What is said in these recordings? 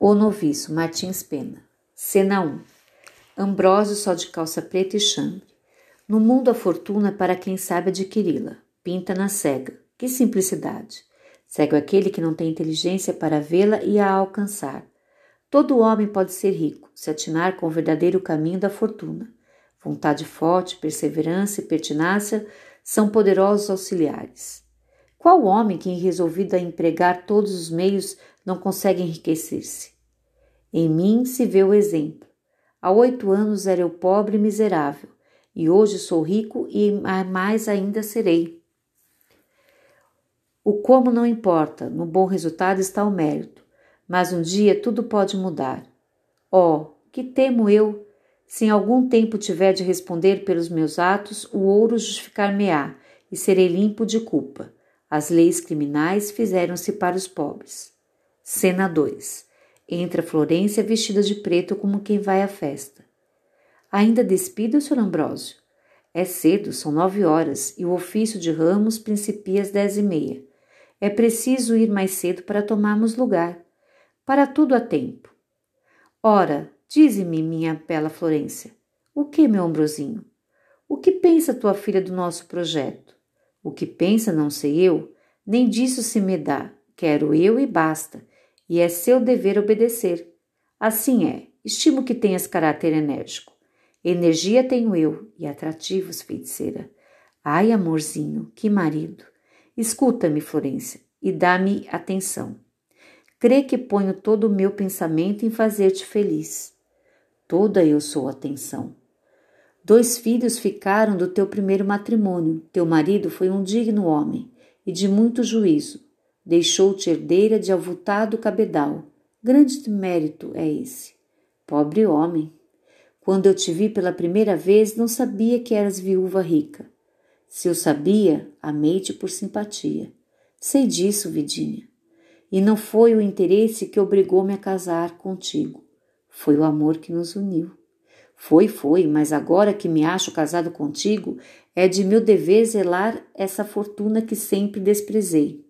O Noviço, Martins Pena. Cena 1. Ambrósio só de calça preta e chambre. No mundo a fortuna é para quem sabe adquiri-la. Pinta na cega. Que simplicidade. Cego é aquele que não tem inteligência para vê-la e a alcançar. Todo homem pode ser rico, se atinar com o verdadeiro caminho da fortuna. Vontade forte, perseverança e pertinácia são poderosos auxiliares. Qual homem que, resolvido a empregar todos os meios, não consegue enriquecer-se? Em mim se vê o exemplo. Há oito anos era eu pobre e miserável, e hoje sou rico e mais ainda serei. O como não importa, no bom resultado está o mérito, mas um dia tudo pode mudar. Oh, que temo eu se em algum tempo tiver de responder pelos meus atos, o ouro justificar-me-á e serei limpo de culpa. As leis criminais fizeram-se para os pobres. Cena 2. Entra Florência vestida de preto como quem vai à festa. Ainda despido, Sr. Ambrósio? É cedo, são nove horas, e o ofício de ramos principia às dez e meia. É preciso ir mais cedo para tomarmos lugar. Para tudo há tempo. Ora, Dize-me, minha bela Florência, o que, meu Ambrosinho? O que pensa tua filha do nosso projeto? O que pensa não sei eu, nem disso se me dá, quero eu e basta, e é seu dever obedecer. Assim é, estimo que tenhas caráter enérgico. Energia tenho eu e atrativos, feiticeira. Ai, amorzinho, que marido! Escuta-me, Florência, e dá-me atenção. Crê que ponho todo o meu pensamento em fazer-te feliz toda eu sou atenção. Dois filhos ficaram do teu primeiro matrimônio. Teu marido foi um digno homem e de muito juízo. Deixou-te herdeira de avultado cabedal. Grande mérito é esse. Pobre homem. Quando eu te vi pela primeira vez, não sabia que eras viúva rica. Se eu sabia, amei-te por simpatia. Sei disso, Vidinha. E não foi o interesse que obrigou-me a casar contigo. Foi o amor que nos uniu. Foi, foi, mas agora que me acho casado contigo, é de meu dever zelar essa fortuna que sempre desprezei.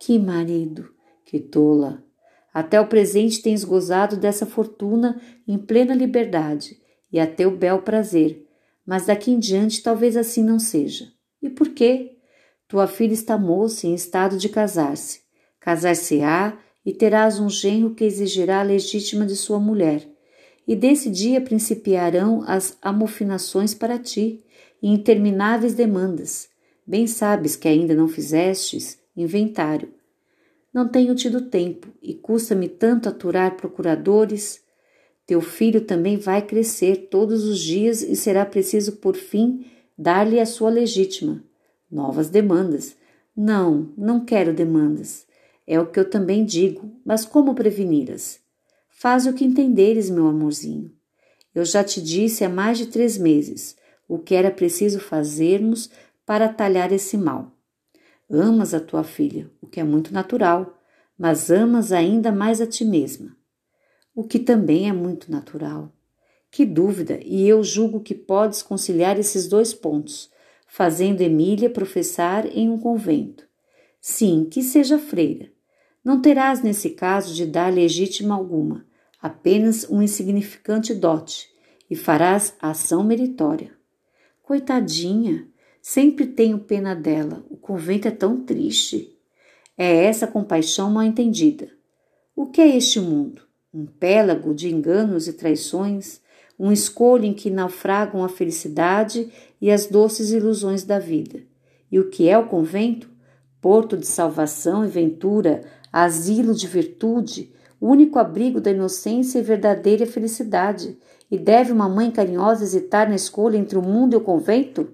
Que marido, que tola! Até o presente tens gozado dessa fortuna em plena liberdade e a teu bel prazer, mas daqui em diante talvez assim não seja. E por quê? Tua filha está moça em estado de casar-se. Casar-se-á e terás um genro que exigirá a legítima de sua mulher. E desse dia principiarão as amofinações para ti, e intermináveis demandas. Bem sabes que ainda não fizestes inventário. Não tenho tido tempo, e custa-me tanto aturar procuradores. Teu filho também vai crescer todos os dias e será preciso, por fim, dar-lhe a sua legítima. Novas demandas. Não, não quero demandas. É o que eu também digo, mas como preveni-las? Faz o que entenderes, meu amorzinho. Eu já te disse há mais de três meses o que era preciso fazermos para talhar esse mal. Amas a tua filha, o que é muito natural, mas amas ainda mais a ti mesma, o que também é muito natural. Que dúvida, e eu julgo que podes conciliar esses dois pontos, fazendo Emília professar em um convento. Sim, que seja freira, não terás nesse caso de dar legítima alguma, apenas um insignificante dote, e farás ação meritória. Coitadinha, sempre tenho pena dela, o convento é tão triste. É essa compaixão mal entendida. O que é este mundo? Um pélago de enganos e traições, um escolho em que naufragam a felicidade e as doces ilusões da vida. E o que é o convento? Porto de salvação e ventura asilo de virtude, único abrigo da inocência e verdadeira felicidade. E deve uma mãe carinhosa hesitar na escolha entre o mundo e o convento?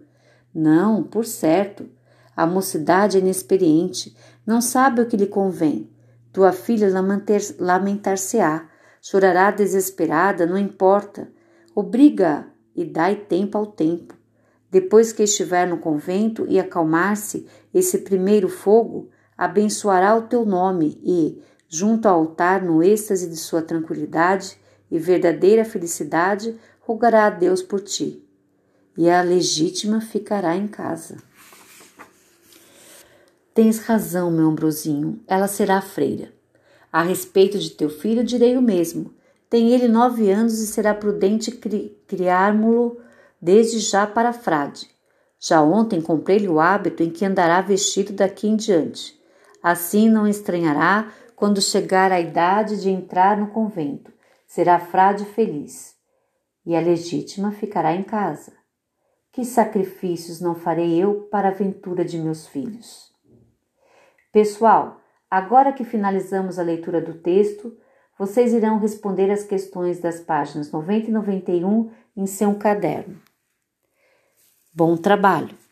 Não, por certo. A mocidade é inexperiente, não sabe o que lhe convém. Tua filha lamentar-se-á, chorará desesperada, não importa. Obriga-a e dai tempo ao tempo. Depois que estiver no convento e acalmar-se esse primeiro fogo, abençoará o teu nome e, junto ao altar, no êxtase de sua tranquilidade e verdadeira felicidade, rogará a Deus por ti. E a legítima ficará em casa. Tens razão, meu Ambrosinho, ela será freira. A respeito de teu filho, direi o mesmo. Tem ele nove anos e será prudente cri criármo-lo desde já para frade. Já ontem comprei-lhe o hábito em que andará vestido daqui em diante. Assim não estranhará quando chegar a idade de entrar no convento. Será frade feliz. E a legítima ficará em casa. Que sacrifícios não farei eu para a ventura de meus filhos? Pessoal, agora que finalizamos a leitura do texto, vocês irão responder as questões das páginas 90 e 91 em seu caderno. Bom trabalho!